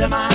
the man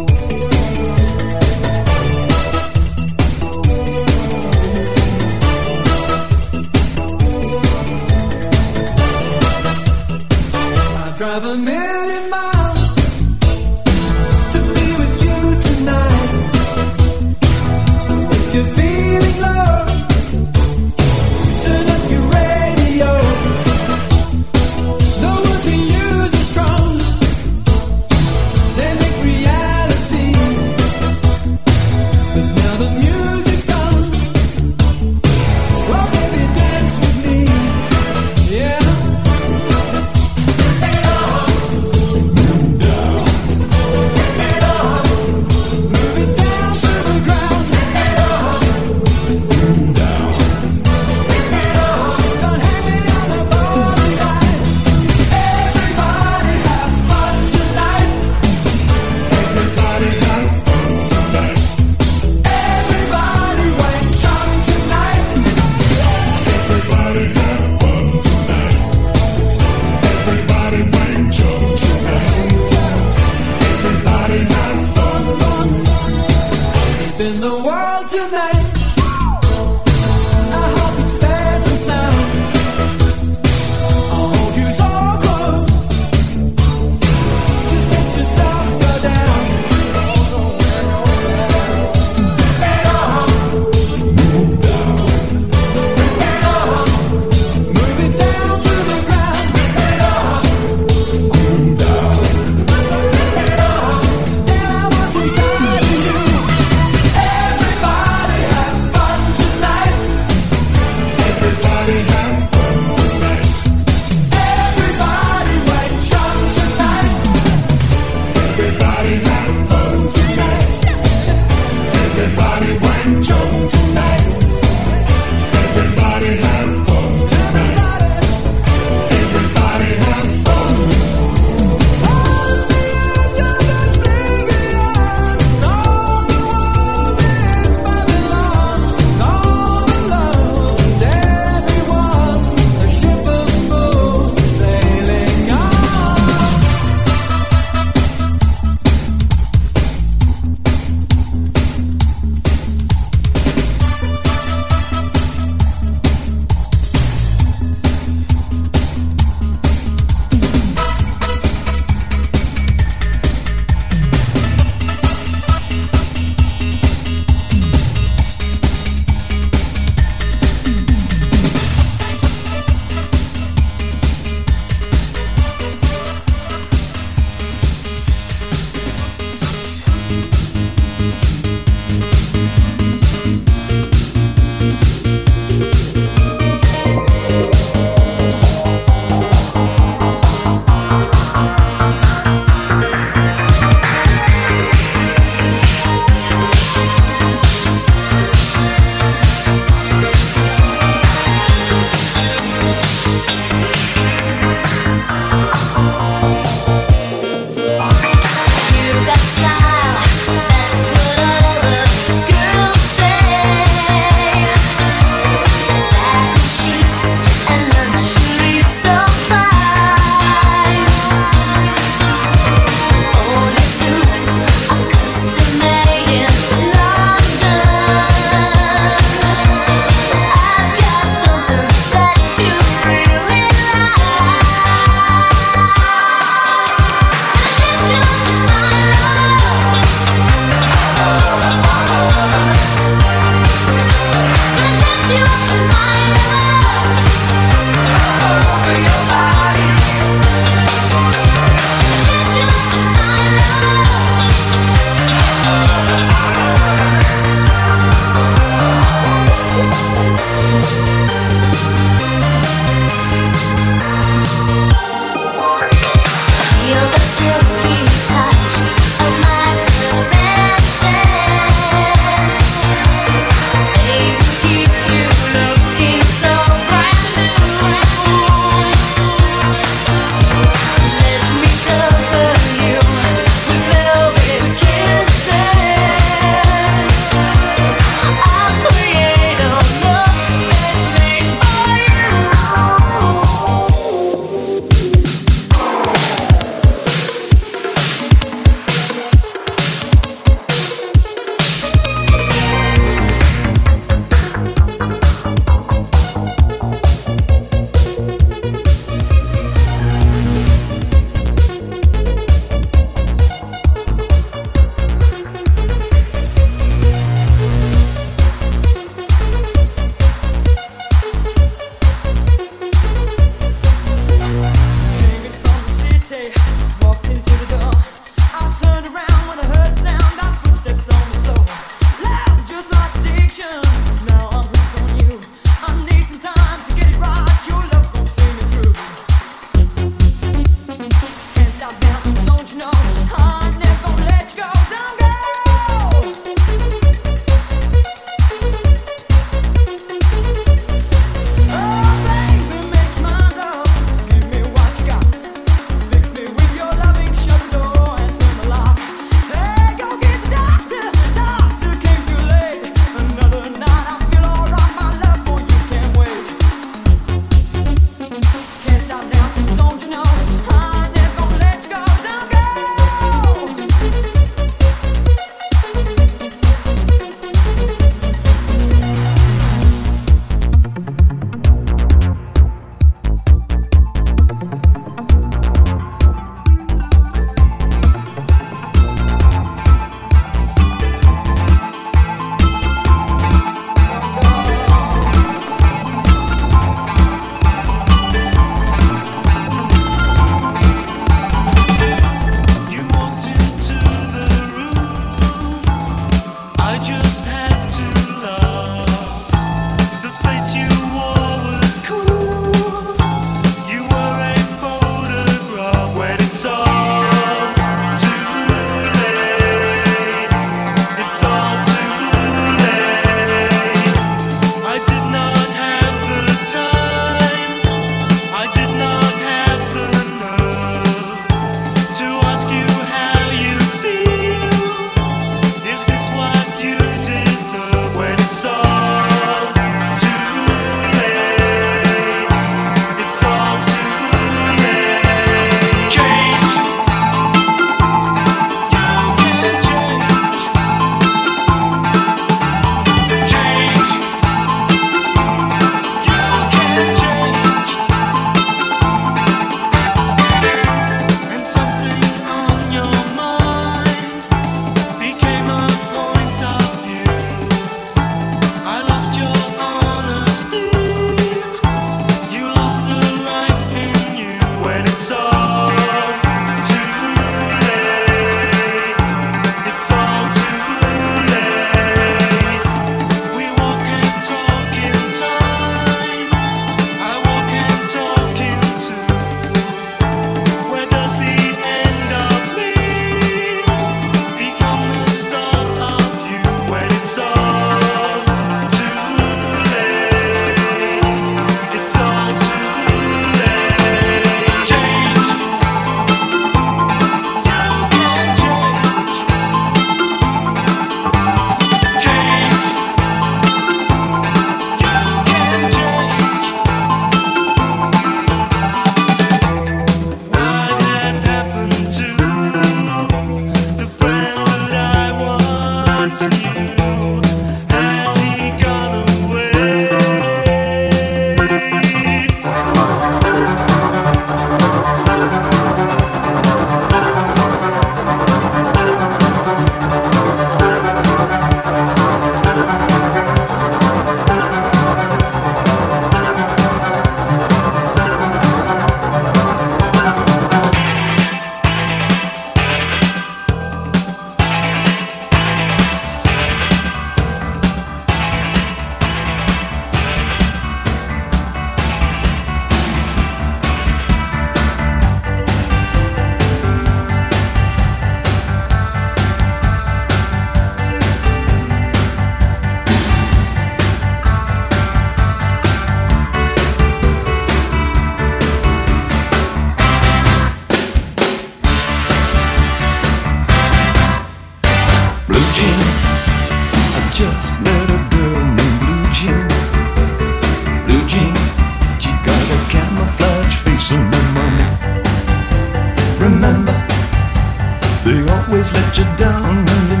let you down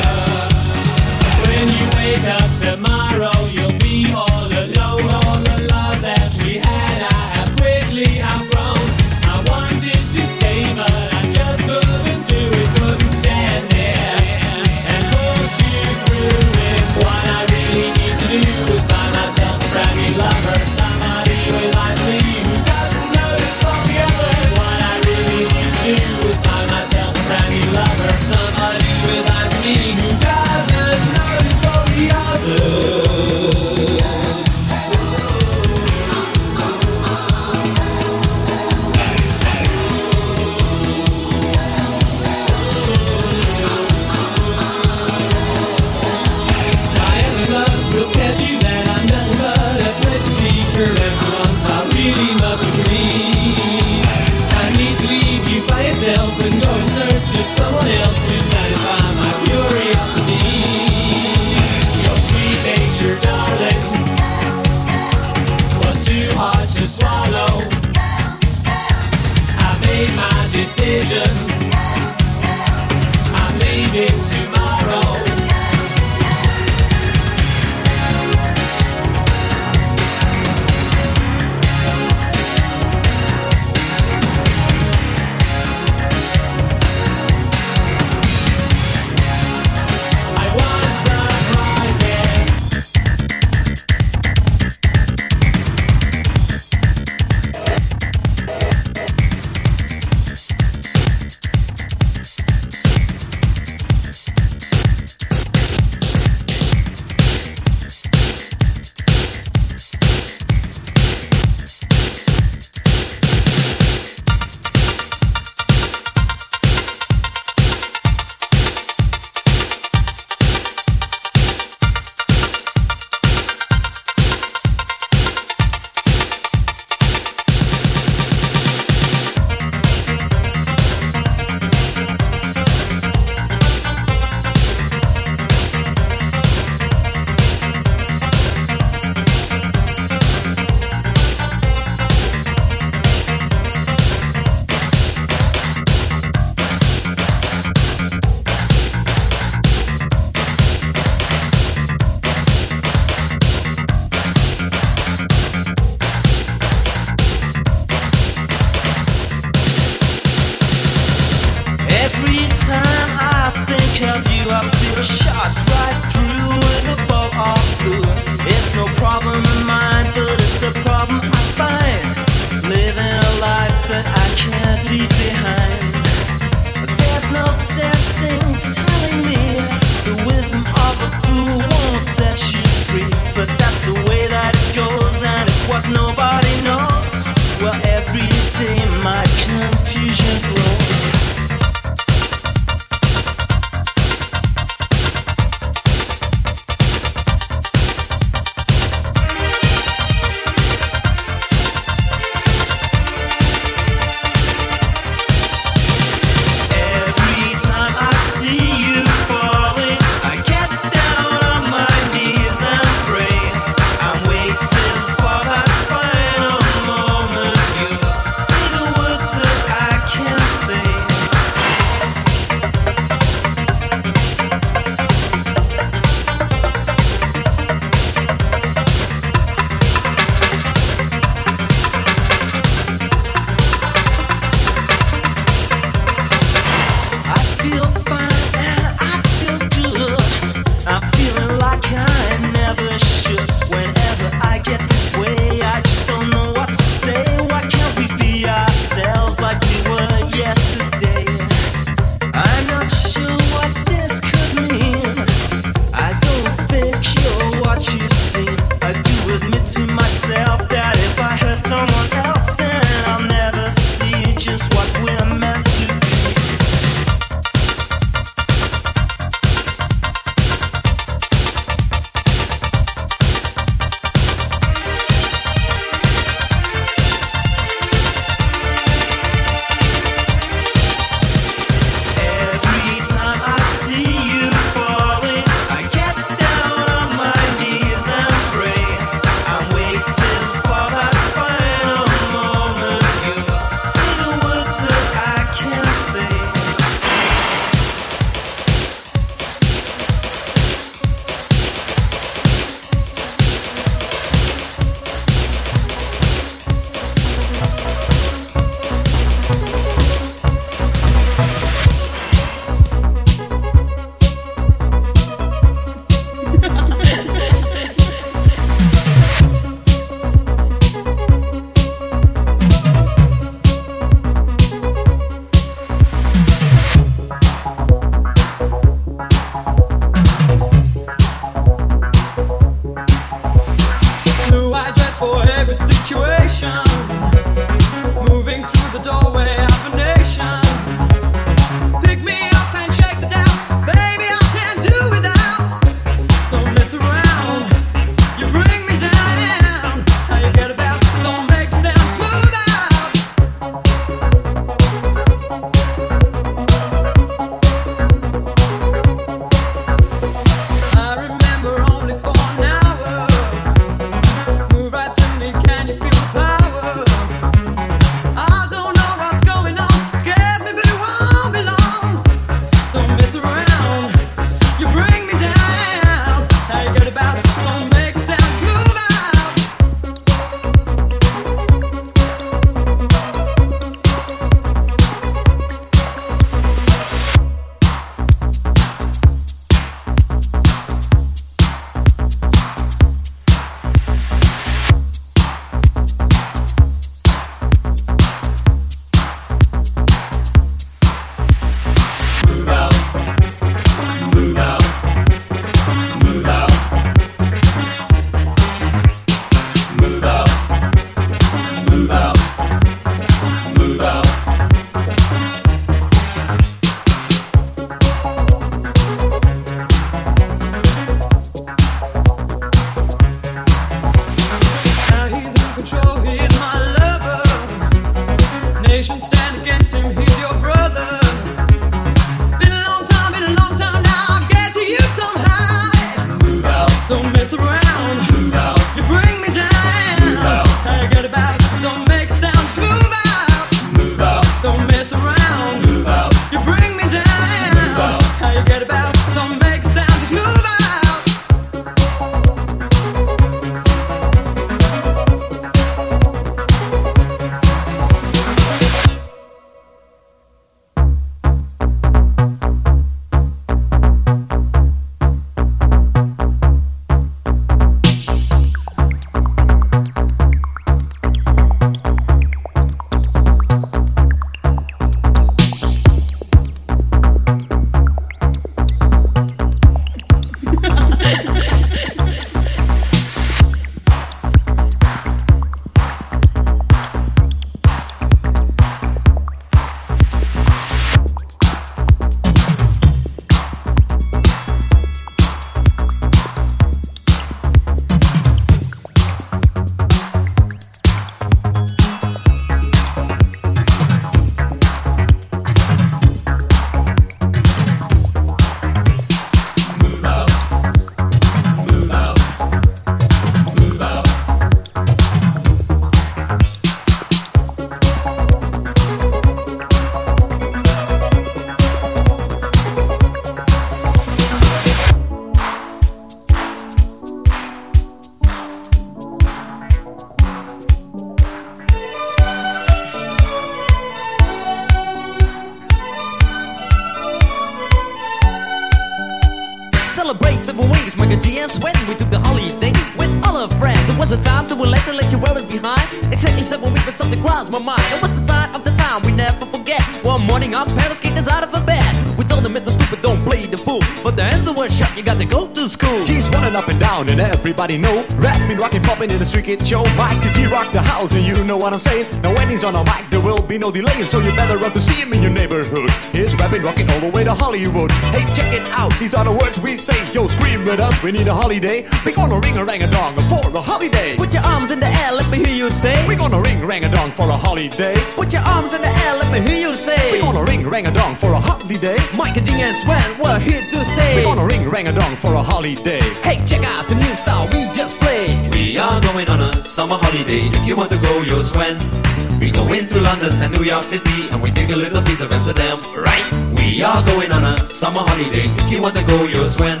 everybody know. Rapping, rocking, popping in the street kid show Miker G rock the house and you know what I'm saying. Now when he's on a mic there will be no delay So you better run to see him in your neighborhood He's rapping, rocking all the way to Hollywood Hey check it out, these are the words we say Yo scream with us, we need a holiday We gonna ring a rang a dong for a holiday Put your arms in the air, let me hear you say. We're gonna ring rang a dong for a holiday Put your arms in the air, let me hear you say. We gonna ring rang a dong for a holiday Mike and G and Sven, we're here to stay. We gonna ring rang a dong for a holiday Hey, check out the new style we just played. We are going on a summer holiday. If you want to go, you'll swim. We go into London and New York City and we take a little piece of Amsterdam, right? We are going on a summer holiday. If you want to go, you'll swim.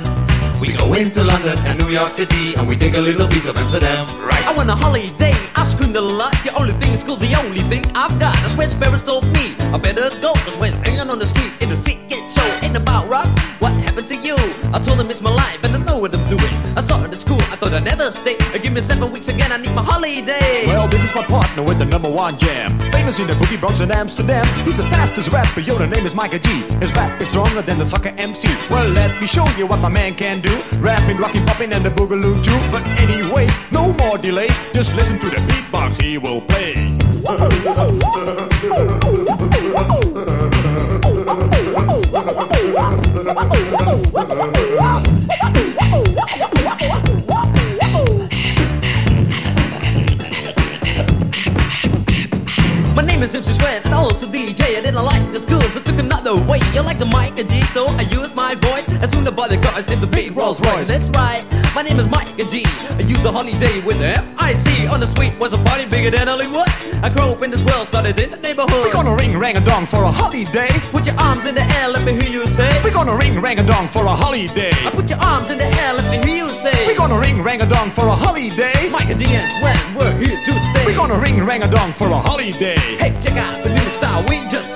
We go into London and New York City and we take a little piece of Amsterdam, right? I want a holiday, I've screamed a lot. The only thing is cool, the only thing I've got. That's where Ferris told me. I better go, cause when hanging on the street, in the street get show, ain't about rocks. What happened to you? I told him it's my life and I know what I'm doing. I saw it at school, I thought I'd never stay. Seven weeks again, I need my holiday. Well, this is my partner with the number one jam. Famous in the boogie Bronx and Amsterdam. He's the fastest rapper, yo, the name is Miker G. His rap is stronger than the soccer MC. Well, let me show you what my man can do. Rapping, rocking, popping, and the boogaloo too. But anyway, no more delay. Just listen to the beatbox he will play. the Simpsons went, also DJ. I didn't like the schools, so I took another way. You like the Miker G, so I use my voice. As soon as the cars in the big Rolls Royce. That's right, my name is Miker G. I use the holiday with the M-I-C. On the street was a party bigger than Hollywood. I grew up in this world, started in the neighborhood. We're gonna ring rang a dong for a holiday. Put your arms in the air, let me hear you say. We're gonna ring rang a dong for a holiday. I put your arms in the air, let me hear you say. We're gonna ring rang a dong for a holiday. Mike and G and Sven, we're here to stay. We're gonna ring rang a dong for a holiday. Hey, check out the new style we just.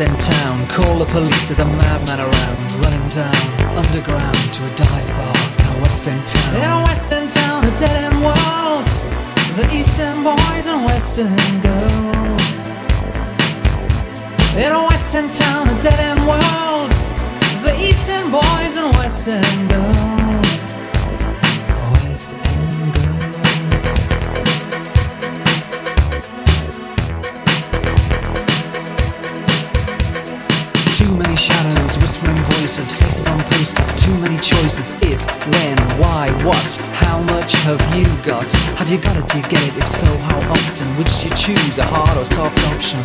in West End town. Call the police, there's a madman around, running down underground to a dive bar in a West End town. In a West End town, a dead end world. The East End boys and West End girls. In a West End town, a dead end world. The East End boys and West End girls. Have you got? Have you got it, do you get it? If so, how often? Which do you choose, a hard or soft option?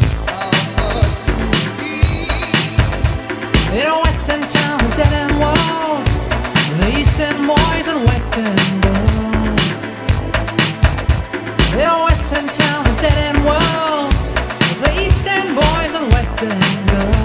In a West End town, a dead end world, the East End boys and West End girls. In a West End town, a dead end world, the East End boys and West End girls.